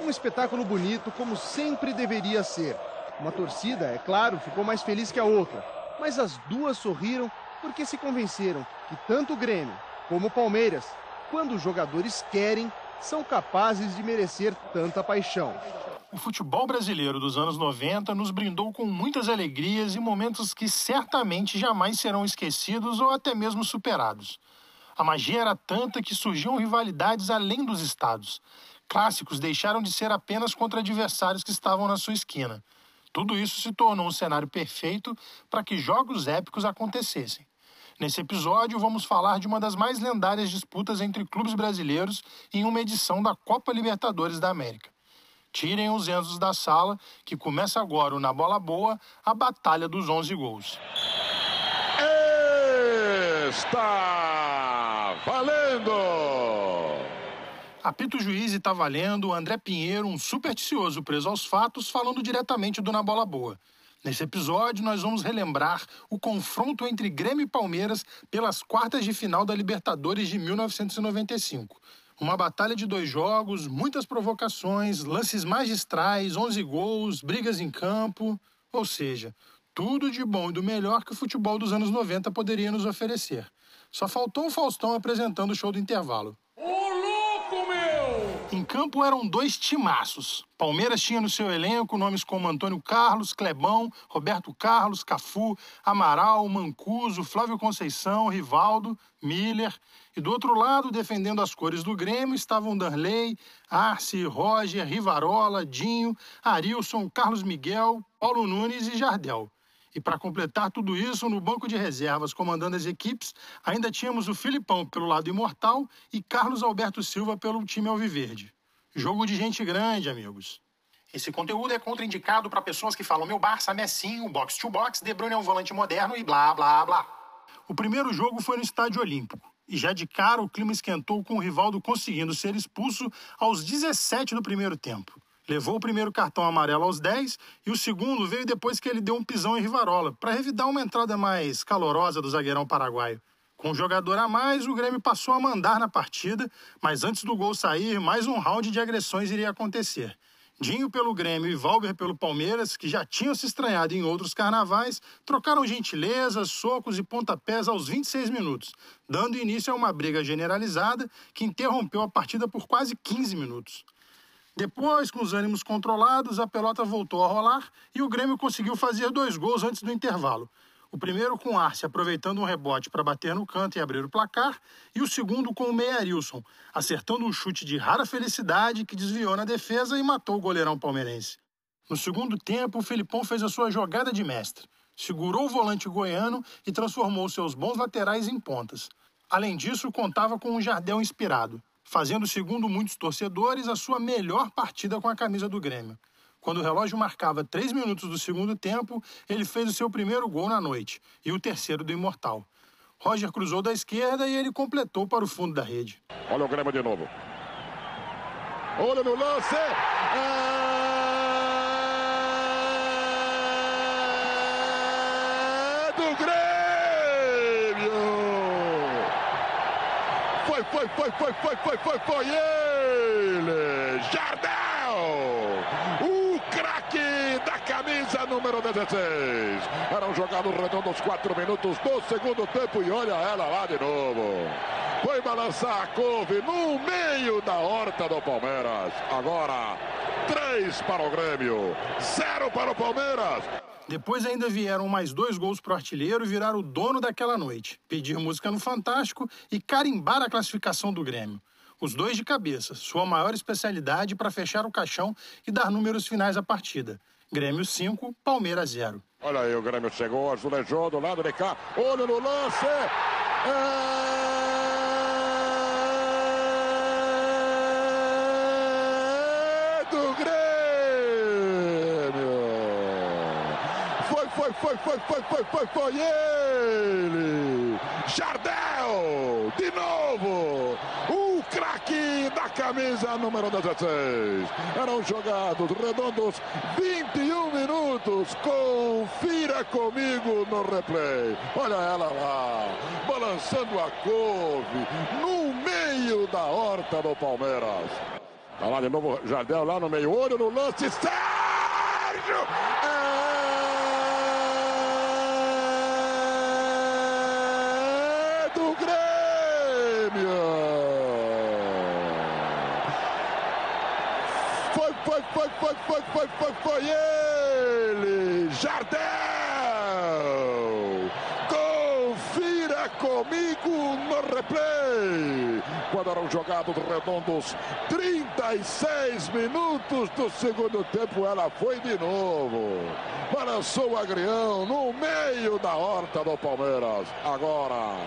Um espetáculo bonito, como sempre deveria ser. Uma torcida, é claro, ficou mais feliz que a outra, mas as duas sorriram porque se convenceram que tanto o Grêmio como o Palmeiras, quando os jogadores querem, são capazes de merecer tanta paixão. O futebol brasileiro dos anos 90 nos brindou com muitas alegrias e momentos que certamente jamais serão esquecidos ou até mesmo superados. A magia era tanta que surgiam rivalidades além dos estados. Clássicos deixaram de ser apenas contra adversários que estavam na sua esquina. Tudo isso se tornou um cenário perfeito para que jogos épicos acontecessem. Nesse episódio, vamos falar de uma das mais lendárias disputas entre clubes brasileiros em uma edição da Copa Libertadores da América. Tirem os Enzos da sala, que começa agora Na Bola Boa, a Batalha dos 11 Gols. Está valendo! Apito juiz e tá valendo André Pinheiro, um supersticioso preso aos fatos, falando diretamente do Na Bola Boa. Nesse episódio, nós vamos relembrar o confronto entre Grêmio e Palmeiras pelas quartas de final da Libertadores de 1995. Uma batalha de dois jogos, muitas provocações, lances magistrais, 11 gols, brigas em campo, ou seja, tudo de bom e do melhor que o futebol dos anos 90 poderia nos oferecer. Só faltou o Faustão apresentando o show do intervalo. Em campo eram dois timaços. Palmeiras tinha no seu elenco nomes como Antônio Carlos, Clebão, Roberto Carlos, Cafu, Amaral, Mancuso, Flávio Conceição, Rivaldo, Miller. E do outro lado, defendendo as cores do Grêmio, estavam Darley, Arce, Roger, Rivarola, Dinho, Arilson, Carlos Miguel, Paulo Nunes e Jardel. E para completar tudo isso, no banco de reservas, comandando as equipes, ainda tínhamos o Filipão pelo lado imortal e Carlos Alberto Silva pelo time alviverde. Jogo de gente grande, amigos. Esse conteúdo é contraindicado para pessoas que falam meu Barça, Messinho, box to box, De Bruyne é um volante moderno e blá blá blá. O primeiro jogo foi no Estádio Olímpico. E já de cara o clima esquentou com o Rivaldo conseguindo ser expulso aos 17 do primeiro tempo. Levou o primeiro cartão amarelo aos 10 e o segundo veio depois que ele deu um pisão em Rivarola, para revidar uma entrada mais calorosa do zagueirão paraguaio. Com um jogador a mais, o Grêmio passou a mandar na partida, mas antes do gol sair, mais um round de agressões iria acontecer. Dinho pelo Grêmio e Valber pelo Palmeiras, que já tinham se estranhado em outros carnavais, trocaram gentilezas, socos e pontapés aos 26 minutos, dando início a uma briga generalizada que interrompeu a partida por quase 15 minutos. Depois, com os ânimos controlados, a pelota voltou a rolar e o Grêmio conseguiu fazer dois gols antes do intervalo. O primeiro com Arce aproveitando um rebote para bater no canto e abrir o placar, e o segundo com o Meia Arilson, acertando um chute de rara felicidade que desviou na defesa e matou o goleirão palmeirense. No segundo tempo, o Felipão fez a sua jogada de mestre. Segurou o volante goiano e transformou seus bons laterais em pontas. Além disso, contava com um Jardel inspirado fazendo, segundo muitos torcedores, a sua melhor partida com a camisa do Grêmio. Quando o relógio marcava três minutos do segundo tempo, ele fez o seu primeiro gol na noite e o terceiro do Imortal. Roger cruzou da esquerda e ele completou para o fundo da rede. Olha o Grêmio de novo. Olha no lance! É do Grêmio! Foi, foi, foi, foi, foi, foi, foi ele! Jardel! O craque da camisa número 16. Era um jogado redondo aos 4 minutos do segundo tempo e olha ela lá de novo. Foi balançar a couve no meio da horta do Palmeiras. Agora, 3 para o Grêmio, 0 para o Palmeiras. Depois ainda vieram mais dois gols pro artilheiro virar o dono daquela noite, pedir música no Fantástico e carimbar a classificação do Grêmio. Os dois de cabeça, sua maior especialidade para fechar o caixão e dar números finais à partida. Grêmio 5, Palmeiras 0. Olha aí, o Grêmio chegou, azulejou do lado de cá, olho no lance. É... foi, foi, foi, foi, foi, foi ele! Jardel! De novo! O craque da camisa número 16. Eram jogados redondos 21 minutos. Confira comigo no replay. Olha ela lá, balançando a couve no meio da horta do Palmeiras. Tá lá de novo Jardel lá no meio, olho no lance, Sérgio! É do Grêmio! Foi, foi, foi, foi, foi, foi, foi, ele! Jardel! Confira comigo no replay! Quando eram jogados redondos 36 minutos do segundo tempo, ela foi de novo. Balançou o agrião no meio da horta do Palmeiras. Agora,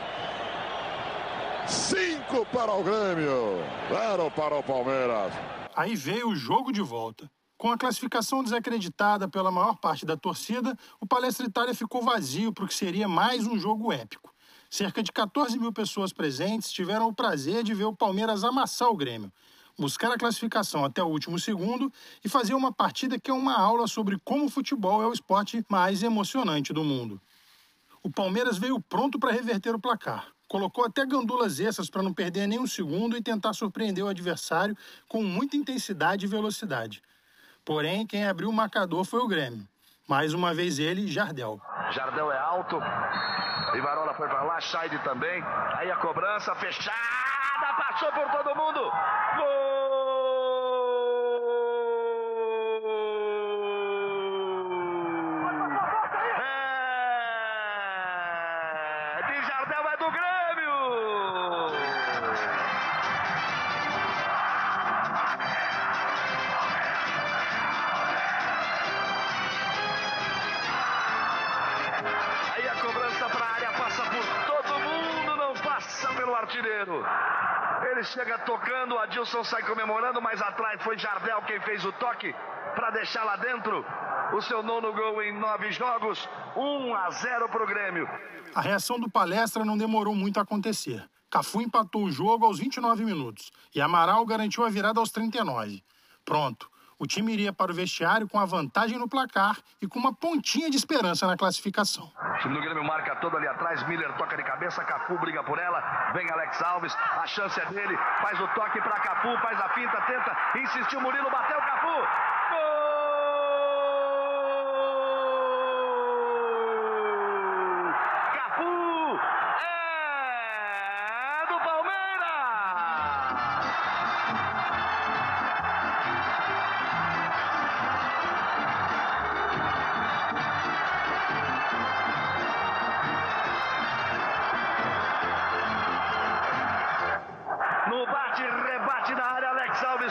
cinco para o Grêmio, zero para o Palmeiras. Aí veio o jogo de volta. Com a classificação desacreditada pela maior parte da torcida, o Palestra Itália ficou vazio para o que seria mais um jogo épico. Cerca de 14 mil pessoas presentes tiveram o prazer de ver o Palmeiras amassar o Grêmio, buscar a classificação até o último segundo e fazer uma partida que é uma aula sobre como o futebol é o esporte mais emocionante do mundo. O Palmeiras veio pronto para reverter o placar. Colocou até gandulas extras para não perder nem um segundo e tentar surpreender o adversário com muita intensidade e velocidade. Porém, quem abriu o marcador foi o Grêmio. Mais uma vez ele, Jardel. Jardel é alto. Ivarola foi para lá, Scheid também. Aí a cobrança fechada, passou por todo mundo. Gol! Ele chega tocando, o Adilson sai comemorando, mas atrás foi Jardel quem fez o toque para deixar lá dentro o seu nono gol em nove jogos, 1 a 0 para o Grêmio. A reação do Palestra não demorou muito a acontecer. Cafu empatou o jogo aos 29 minutos e Amaral garantiu a virada aos 39. Pronto. O time iria para o vestiário com a vantagem no placar e com uma pontinha de esperança na classificação. O time do Grêmio marca todo ali atrás. Miller toca de cabeça. Cafu briga por ela. Vem Alex Alves. A chance é dele. Faz o toque para Cafu. Faz a finta. Tenta. Insistiu Murilo. Bateu Cafu. Gol!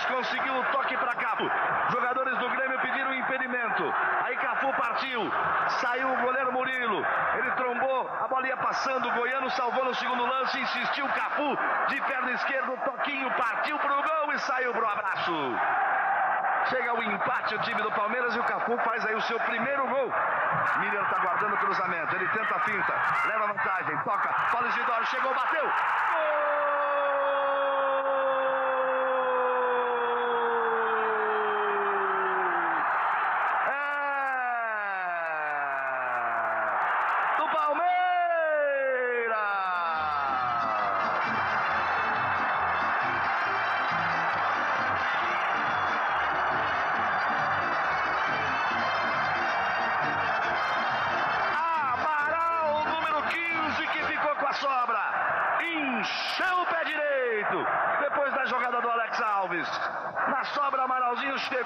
Conseguiu o toque para Cafu. Jogadores do Grêmio pediram impedimento. Aí Cafu partiu. Saiu o goleiro Murilo. Ele trombou, a bola ia passando. O Goiano salvou no segundo lance. Insistiu Cafu de perna esquerda. Toquinho partiu para o gol e saiu para o abraço. Chega o empate o time do Palmeiras e o Cafu faz aí o seu primeiro gol. Miller está guardando o cruzamento. Ele tenta a finta, leva vantagem, toca. Paulo Isidoro chegou, bateu. Gol!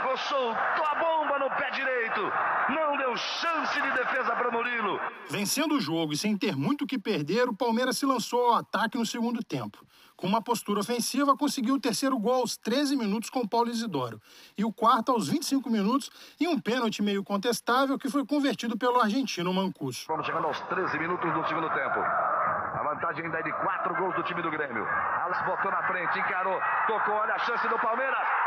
Chegou, soltou a bomba no pé direito. Não deu chance de defesa para Murilo. Vencendo o jogo e sem ter muito o que perder, o Palmeiras se lançou ao ataque no segundo tempo. Com uma postura ofensiva, conseguiu o terceiro gol aos 13 minutos com o Paulo Isidoro e o quarto aos 25 minutos em um pênalti meio contestável que foi convertido pelo argentino Mancuso. Vamos chegando aos 13 minutos do segundo tempo. A vantagem ainda é de quatro gols do time do Grêmio. Alas botou na frente, encarou, tocou, olha a chance do Palmeiras.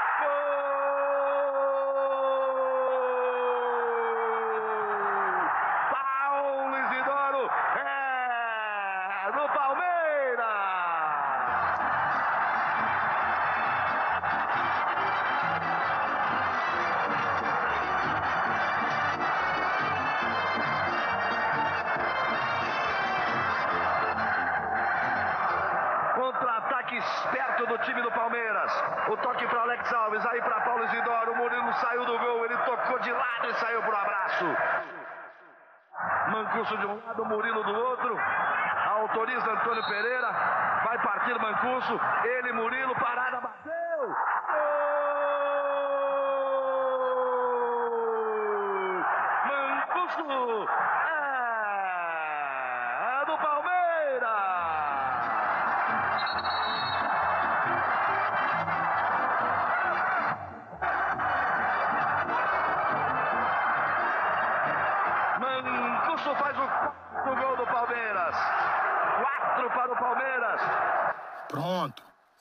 Palmeiras. O toque para Alex Alves, aí para Paulo Isidoro. O Murilo saiu do gol, ele tocou de lado e saiu pro abraço. Mancuso de um lado, Murilo do outro. Autoriza Antônio Pereira. Vai partir Mancuso. Ele, Murilo, parada, bateu. Gol! Mancuso é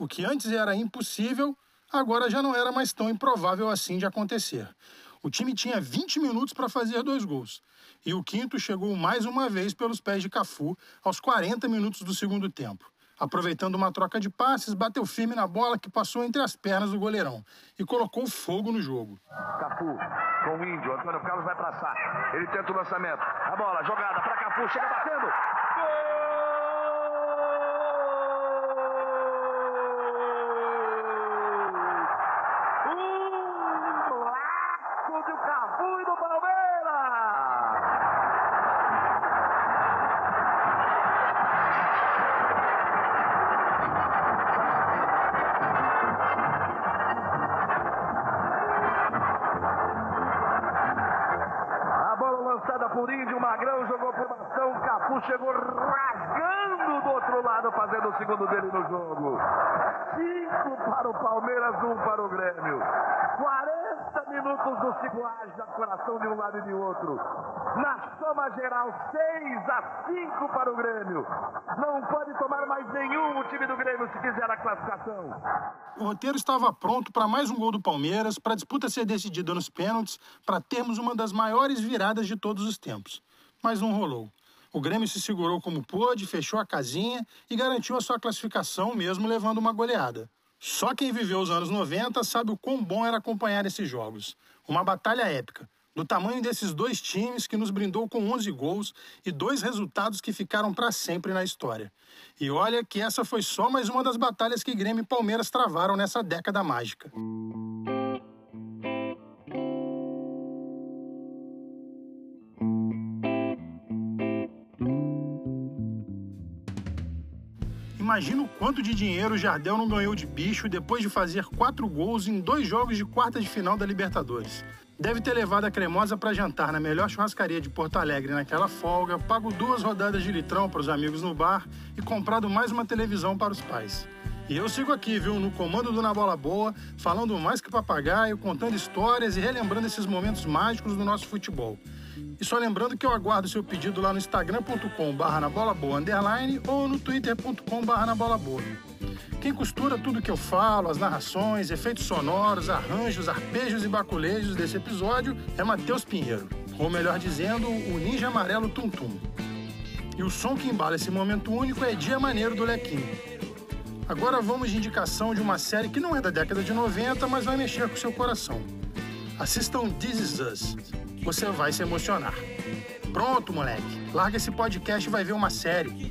O que antes era impossível, agora já não era mais tão improvável assim de acontecer. O time tinha 20 minutos para fazer dois gols. E o quinto chegou mais uma vez pelos pés de Cafu aos 40 minutos do segundo tempo. Aproveitando uma troca de passes, bateu firme na bola que passou entre as pernas do goleirão e colocou fogo no jogo. Cafu com o Índio. Antônio Carlos vai passar. Ele tenta o lançamento. A bola jogada para Cafu. Chega batendo. Golaço do Cafu e do Palmeiras! Por Índio, Magrão jogou por Bastão, Cafu chegou rasgando do outro lado, fazendo o segundo dele no jogo. Cinco para o Palmeiras, um para o Grêmio. 40 minutos do segundo da coração de um lado e de outro. Na soma geral, 6 a 5 para o Grêmio. Não pode tomar mais nenhum o time do Grêmio se quiser a classificação. O roteiro estava pronto para mais um gol do Palmeiras, para a disputa ser decidida nos pênaltis, para termos uma das maiores viradas de todos os tempos. Mas não rolou. O Grêmio se segurou como pôde, fechou a casinha e garantiu a sua classificação, mesmo levando uma goleada. Só quem viveu os anos 90 sabe o quão bom era acompanhar esses jogos. Uma batalha épica, do tamanho desses dois times que nos brindou com 11 gols e dois resultados que ficaram para sempre na história. E olha que essa foi só mais uma das batalhas que Grêmio e Palmeiras travaram nessa década mágica. Imagina o quanto de dinheiro o Jardel não ganhou de bicho depois de fazer quatro gols em dois jogos de quarta de final da Libertadores. Deve ter levado a cremosa para jantar na melhor churrascaria de Porto Alegre naquela folga, pago duas rodadas de litrão para os amigos no bar e comprado mais uma televisão para os pais. E eu sigo aqui, viu, no comando do Na Bola Boa, falando mais que papagaio, contando histórias e relembrando esses momentos mágicos do nosso futebol. E só lembrando que eu aguardo seu pedido lá no instagram.com.br na bola boa underline ou no twitter.com.br na bola boa. Quem costura tudo que eu falo, as narrações, efeitos sonoros, arranjos, arpejos e baculejos desse episódio é Matheus Pinheiro, ou melhor dizendo, o Ninja Amarelo Tum Tum. E o som que embala esse momento único é Dia Maneiro do Lequinho. Agora vamos de indicação de uma série que não é da década de 90, mas vai mexer com seu coração. Assistam This Is Us. Você vai se emocionar. Pronto, moleque. Larga esse podcast e vai ver uma série.